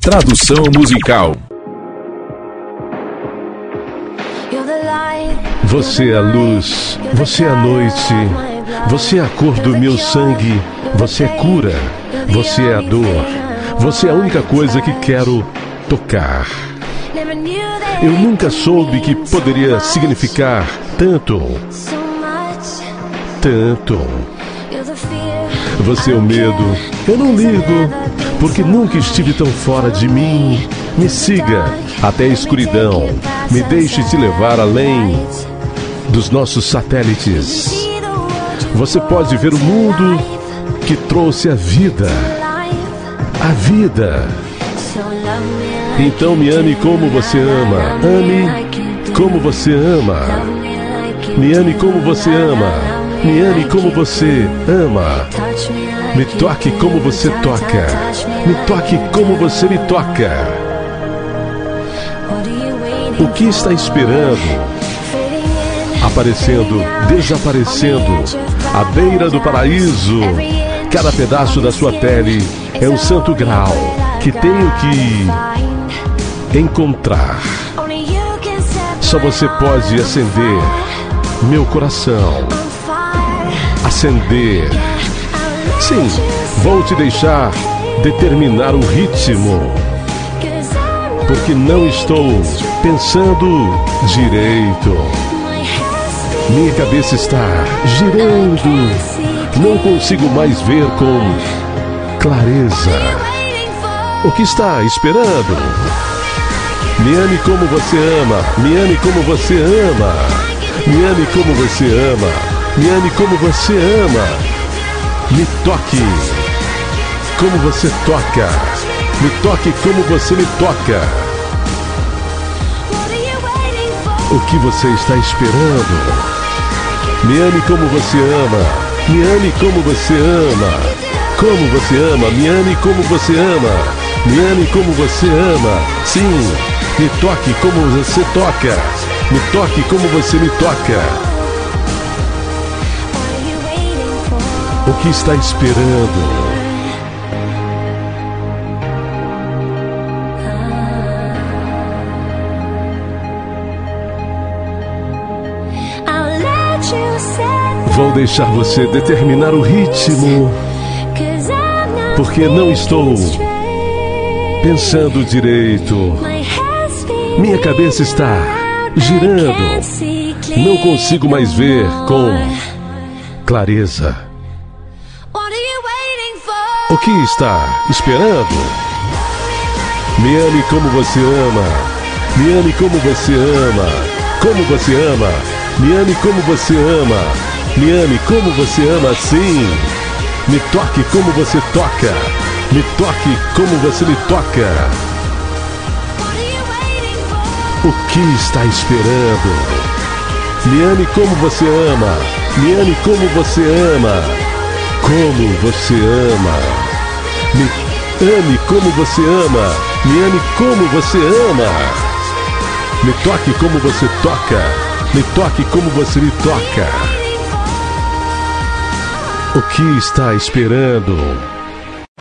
Tradução musical. Você é a luz, você é a noite, você é a cor do meu sangue, você é cura, você é a dor, você é a única coisa que quero tocar. Eu nunca soube que poderia significar tanto, tanto. Você é o medo, eu não ligo, porque nunca estive tão fora de mim. Me siga até a escuridão, me deixe te levar além dos nossos satélites. Você pode ver o mundo que trouxe a vida. A vida. Então me ame como você ama. Ame como você ama. Me ame como você ama. Me ame como você ama. Me toque como você toca. Me toque como você me toca. O que está esperando? aparecendo, desaparecendo, à beira do paraíso. Cada pedaço da sua pele é um santo grau que tenho que encontrar. Só você pode acender meu coração. Acender. Sim, vou te deixar determinar o ritmo. Porque não estou pensando direito. Minha cabeça está girando. Não consigo mais ver com clareza. O que está esperando? Me ame como você ama. Me ame como você ama. Me ame como você ama. Me ame como você ama. Me toque como você toca. Me toque como você me toca. O que você está esperando? Me ame como você ama. Me ame como você ama. Como você ama. Me ame como você ama. Me ame como você ama. Sim. Me toque como você toca. Me toque como você me toca. Que está esperando? Vou deixar você determinar o ritmo, porque não estou pensando direito. Minha cabeça está girando. Não consigo mais ver com clareza. O que está esperando? Me ame como você ama. Me ame como você ama. Como você ama. Me ame como você ama. Me ame como você ama sim. Me toque como você toca. Me toque como você me toca. O que está esperando? Me ame como você ama. Me ame como você ama. Como você ama. Me ame como você ama. Me ame como você ama. Me toque como você toca. Me toque como você me toca. O que está esperando?